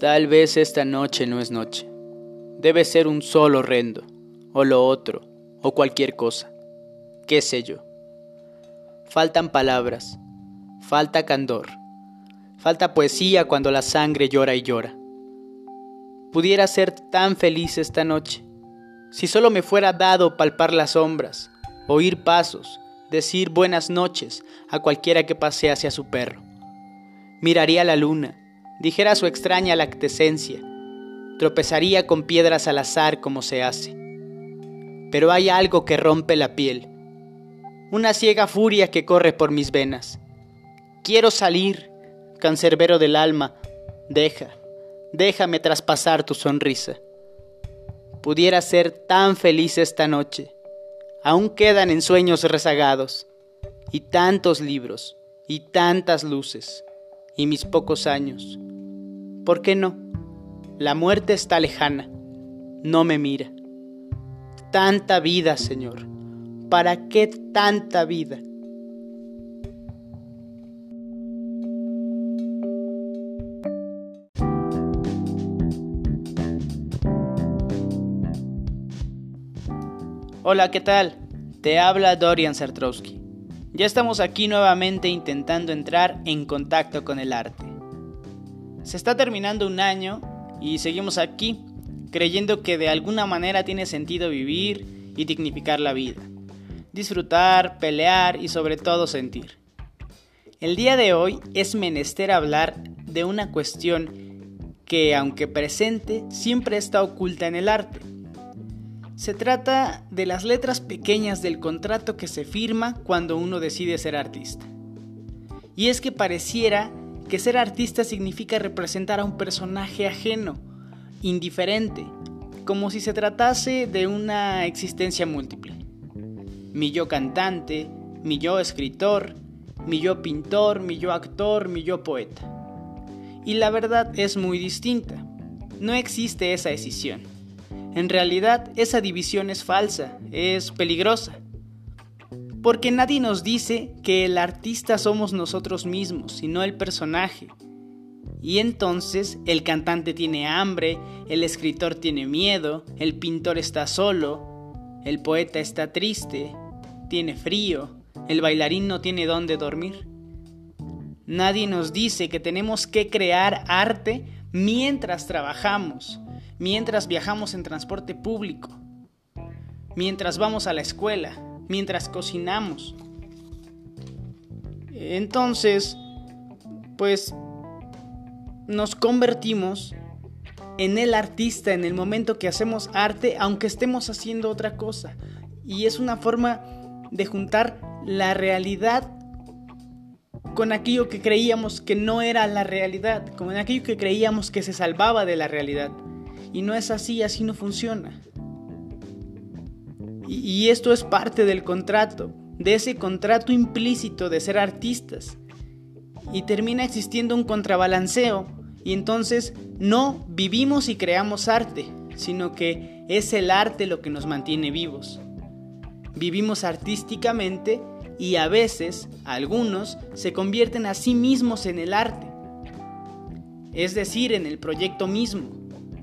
Tal vez esta noche no es noche. Debe ser un sol horrendo, o lo otro, o cualquier cosa. ¿Qué sé yo? Faltan palabras, falta candor, falta poesía cuando la sangre llora y llora. Pudiera ser tan feliz esta noche, si solo me fuera dado palpar las sombras, oír pasos, decir buenas noches a cualquiera que pase hacia su perro. Miraría la luna, dijera su extraña lactescencia, tropezaría con piedras al azar como se hace. Pero hay algo que rompe la piel, una ciega furia que corre por mis venas. Quiero salir, cancerbero del alma, deja, déjame traspasar tu sonrisa. Pudiera ser tan feliz esta noche. Aún quedan ensueños rezagados, y tantos libros, y tantas luces, y mis pocos años. ¿Por qué no? La muerte está lejana, no me mira. Tanta vida, Señor. ¿Para qué tanta vida? Hola, ¿qué tal? Te habla Dorian Sartrowski. Ya estamos aquí nuevamente intentando entrar en contacto con el arte. Se está terminando un año y seguimos aquí, creyendo que de alguna manera tiene sentido vivir y dignificar la vida. Disfrutar, pelear y sobre todo sentir. El día de hoy es menester hablar de una cuestión que, aunque presente, siempre está oculta en el arte. Se trata de las letras pequeñas del contrato que se firma cuando uno decide ser artista. Y es que pareciera que ser artista significa representar a un personaje ajeno, indiferente, como si se tratase de una existencia múltiple. Mi yo cantante, mi yo escritor, mi yo pintor, mi yo actor, mi yo poeta. Y la verdad es muy distinta. No existe esa decisión. En realidad esa división es falsa, es peligrosa. Porque nadie nos dice que el artista somos nosotros mismos, sino el personaje. Y entonces el cantante tiene hambre, el escritor tiene miedo, el pintor está solo, el poeta está triste, tiene frío, el bailarín no tiene dónde dormir. Nadie nos dice que tenemos que crear arte mientras trabajamos, mientras viajamos en transporte público, mientras vamos a la escuela, mientras cocinamos. Entonces, pues nos convertimos en el artista en el momento que hacemos arte, aunque estemos haciendo otra cosa. Y es una forma de juntar la realidad con aquello que creíamos que no era la realidad, con aquello que creíamos que se salvaba de la realidad. Y no es así, así no funciona. Y, esto es parte del contrato, de ese contrato implícito de ser artistas. Y termina existiendo un contrabalanceo y entonces no vivimos y creamos arte, sino que es el arte lo que nos mantiene vivos. Vivimos artísticamente y a veces algunos se convierten a sí mismos en el arte, es decir, en el proyecto mismo.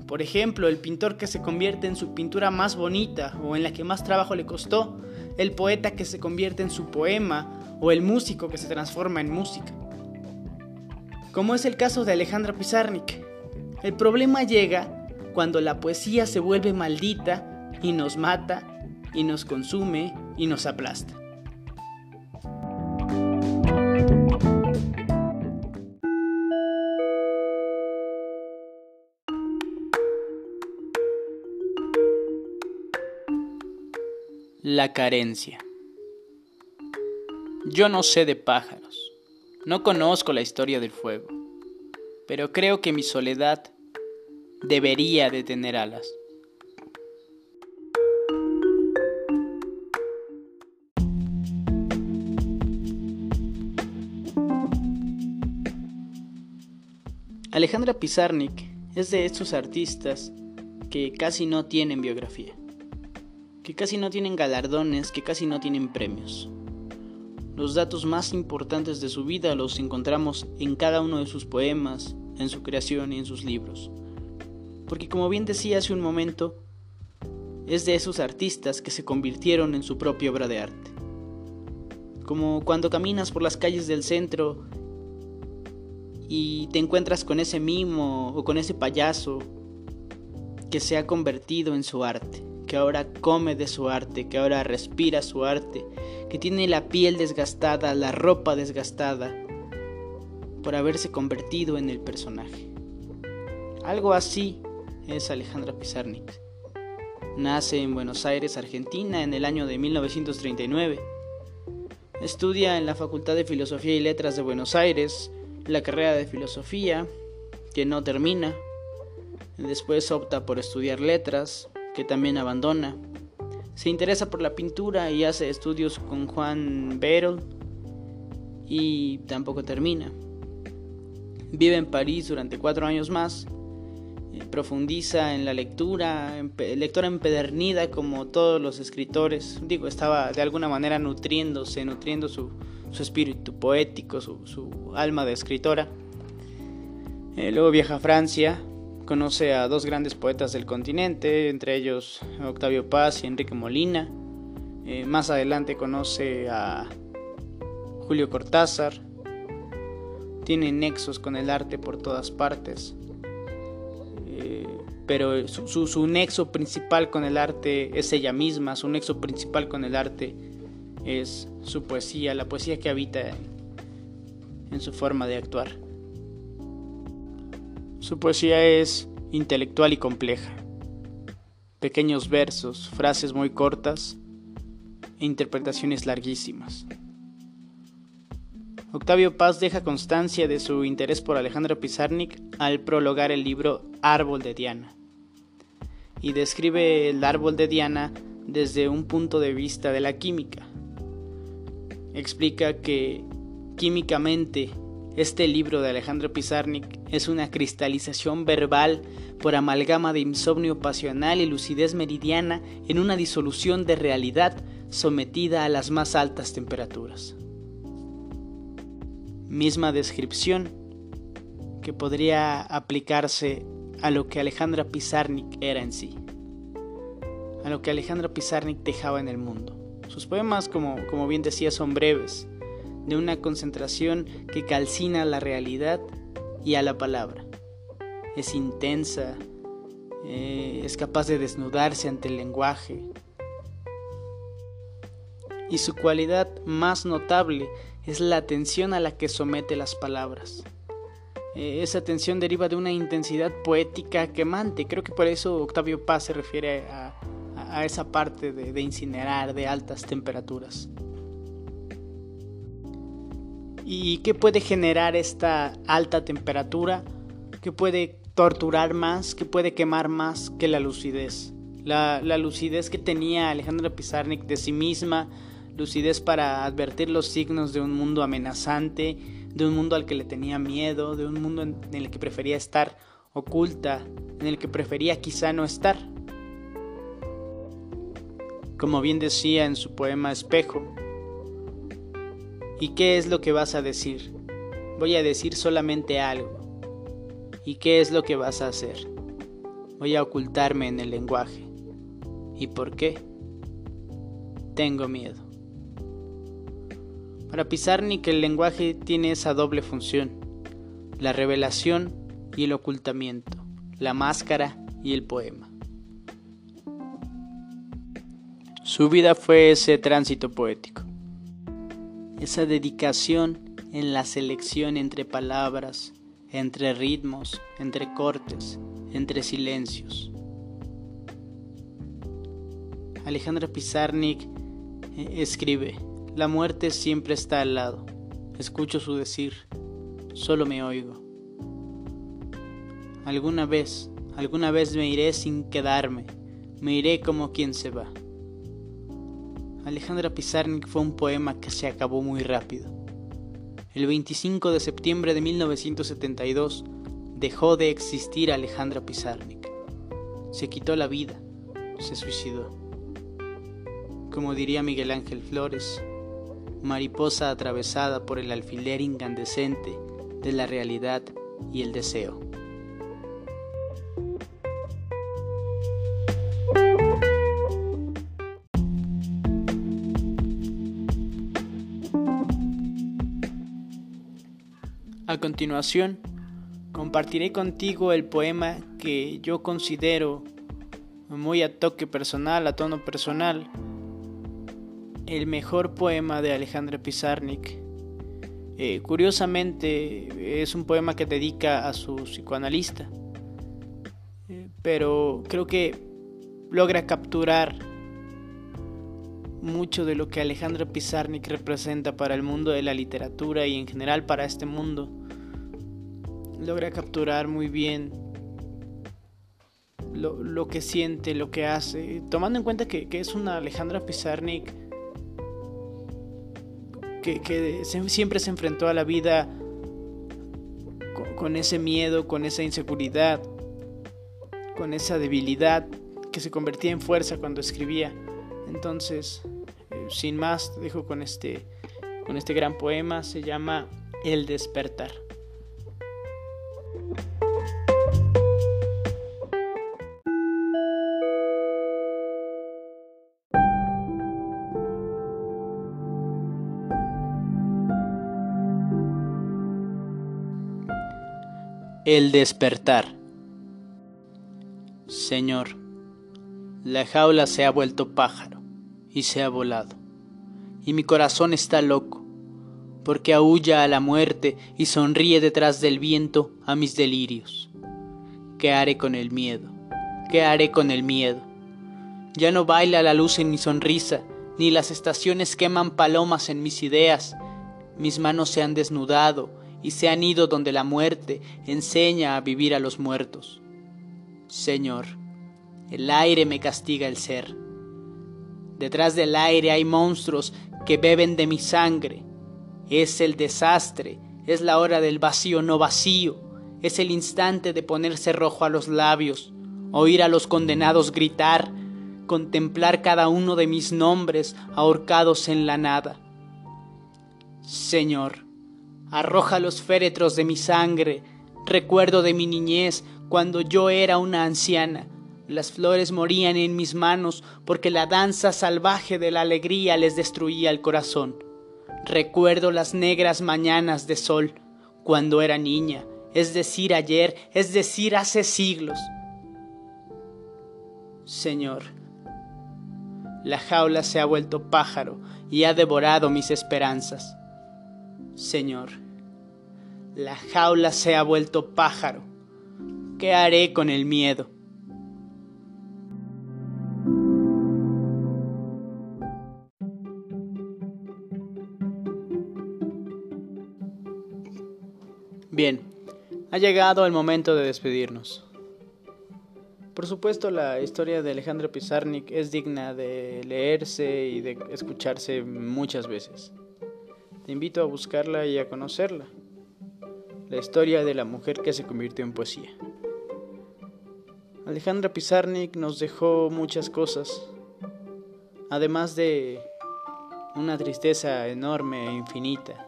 Por ejemplo, el pintor que se convierte en su pintura más bonita o en la que más trabajo le costó, el poeta que se convierte en su poema o el músico que se transforma en música. Como es el caso de Alejandra Pizarnik. El problema llega cuando la poesía se vuelve maldita y nos mata y nos consume y nos aplasta. La carencia. Yo no sé de pájaros, no conozco la historia del fuego, pero creo que mi soledad debería de tener alas. Alejandra Pizarnik es de estos artistas que casi no tienen biografía que casi no tienen galardones, que casi no tienen premios. Los datos más importantes de su vida los encontramos en cada uno de sus poemas, en su creación y en sus libros. Porque como bien decía hace un momento, es de esos artistas que se convirtieron en su propia obra de arte. Como cuando caminas por las calles del centro y te encuentras con ese mimo o con ese payaso que se ha convertido en su arte, que ahora come de su arte, que ahora respira su arte, que tiene la piel desgastada, la ropa desgastada, por haberse convertido en el personaje. Algo así es Alejandra Pizarnik. Nace en Buenos Aires, Argentina, en el año de 1939. Estudia en la Facultad de Filosofía y Letras de Buenos Aires la carrera de filosofía, que no termina. Después opta por estudiar letras, que también abandona. Se interesa por la pintura y hace estudios con Juan Beryl y tampoco termina. Vive en París durante cuatro años más. Eh, profundiza en la lectura, lectora empedernida como todos los escritores. Digo, estaba de alguna manera nutriéndose, nutriendo su, su espíritu poético, su, alma de escritora. Eh, luego viaja a Francia, conoce a dos grandes poetas del continente, entre ellos Octavio Paz y Enrique Molina. Eh, más adelante conoce a Julio Cortázar. Tiene nexos con el arte por todas partes. Eh, pero su, su, nexo principal con el arte es ella misma, su nexo principal con el arte es su poesía, la poesía que habita en, su forma de actuar. Su poesía es intelectual y compleja. Pequeños versos, frases muy cortas e interpretaciones larguísimas. Octavio Paz deja constancia de su interés por Alejandro Pizarnik al prologar el libro Árbol de Diana y describe el árbol de Diana desde un punto de vista de la química, explica que químicamente este libro de Alejandro Pizarnik es una cristalización verbal por amalgama de insomnio pasional y lucidez meridiana en una disolución de realidad sometida a las más altas temperaturas. Misma descripción que podría aplicarse a lo que Alejandra Pizarnik era en sí, a lo que Alejandra Pizarnik dejaba en el mundo. Sus poemas, como, como bien decía, son breves, de una concentración que calcina a la realidad y a la palabra. Es intensa, eh, es capaz de desnudarse ante el lenguaje. Y su cualidad más notable es la atención a la que somete las palabras. Eh, esa atención deriva de una intensidad poética quemante. Creo que por eso Octavio Paz se refiere a, a esa parte de, incinerar de altas temperaturas. ¿Y qué puede generar esta alta temperatura? ¿Qué puede torturar más? ¿Qué puede quemar más que la lucidez? La, lucidez que tenía Alejandra Pizarnik de sí misma, lucidez para advertir los signos de un mundo amenazante, de un mundo al que le tenía miedo, de un mundo en el que prefería estar oculta, en el que prefería quizá no estar como bien decía en su poema Espejo. ¿Y qué es lo que vas a decir? Voy a decir solamente algo. ¿Y qué es lo que vas a hacer? Voy a ocultarme en el lenguaje. ¿Y por qué? Tengo miedo. Para Pizarnik el lenguaje tiene esa doble función, la revelación y el ocultamiento, la máscara y el poema. Su vida fue ese tránsito poético, esa dedicación en la selección entre palabras, entre ritmos, entre cortes, entre silencios. Alejandra Pizarnik eh, escribe, la muerte siempre está al lado, escucho su decir, solo me oigo. Alguna vez, alguna vez me iré sin quedarme, me iré como quien se va. Alejandra Pizarnik fue un poema que se acabó muy rápido. El 25 de septiembre de 1972 dejó de existir Alejandra Pizarnik. Se quitó la vida, se suicidó. Como diría Miguel Ángel Flores, mariposa atravesada por el alfiler incandescente de la realidad y el deseo. A continuación, compartiré contigo el poema que yo considero muy a toque personal, a tono personal, el mejor poema de Alejandra Pizarnik. Eh, curiosamente es un poema que dedica a su psicoanalista, eh, pero creo que logra capturar mucho de lo que Alejandra Pizarnik representa para el mundo de la literatura y en general para este mundo. Logra capturar muy bien lo, que siente, lo que hace, tomando en cuenta que, es una Alejandra Pizarnik que, siempre se enfrentó a la vida con, ese miedo, con esa inseguridad, con esa debilidad que se convertía en fuerza cuando escribía. Entonces, eh, sin más, dejo con este, con este gran poema, se llama El despertar. El despertar. Señor, la jaula se ha vuelto pájaro y se ha volado, y mi corazón está loco, porque aúlla a la muerte y sonríe detrás del viento a mis delirios. ¿Qué haré con el miedo? ¿Qué haré con el miedo? Ya no baila la luz en mi sonrisa, ni las estaciones queman palomas en mis ideas, mis manos se han desnudado y se han ido donde la muerte enseña a vivir a los muertos. Señor, el aire me castiga el ser. Detrás del aire hay monstruos que beben de mi sangre. Es el desastre, es la hora del vacío no vacío, es el instante de ponerse rojo a los labios, oír a los condenados gritar, contemplar cada uno de mis nombres ahorcados en la nada. Señor, arroja los féretros de mi sangre, recuerdo de mi niñez cuando yo era una anciana. Las flores morían en mis manos porque la danza salvaje de la alegría les destruía el corazón. Recuerdo las negras mañanas de sol cuando era niña, es decir, ayer, es decir, hace siglos. Señor, la jaula se ha vuelto pájaro y ha devorado mis esperanzas. Señor, la jaula se ha vuelto pájaro. ¿Qué haré con el miedo? Bien, ha llegado el momento de despedirnos. Por supuesto, la historia de Alejandro Pizarnik es digna de leerse y de escucharse muchas veces. Te invito a buscarla y a conocerla. La historia de la mujer que se convirtió en poesía. Alejandra Pizarnik nos dejó muchas cosas, además de una tristeza enorme e infinita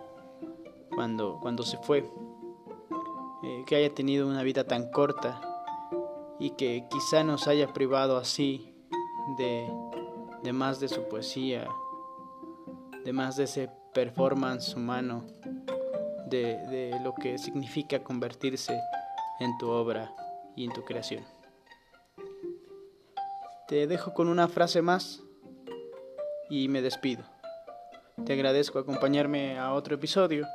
cuando, cuando se fue, eh, que haya tenido una vida tan corta y que quizá nos haya privado así de, de más de su poesía, de más de ese performance humano de, lo que significa convertirse en tu obra y en tu creación. Te dejo con una frase más y me despido. Te agradezco acompañarme a otro episodio.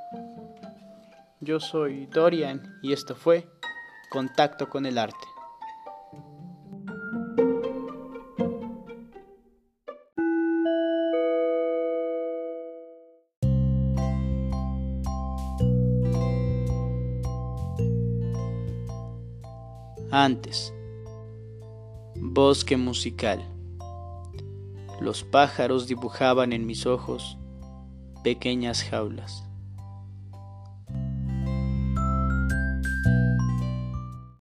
Yo soy Dorian y esto fue Contacto con el Arte. Antes. Bosque musical. Los pájaros dibujaban en mis ojos pequeñas jaulas.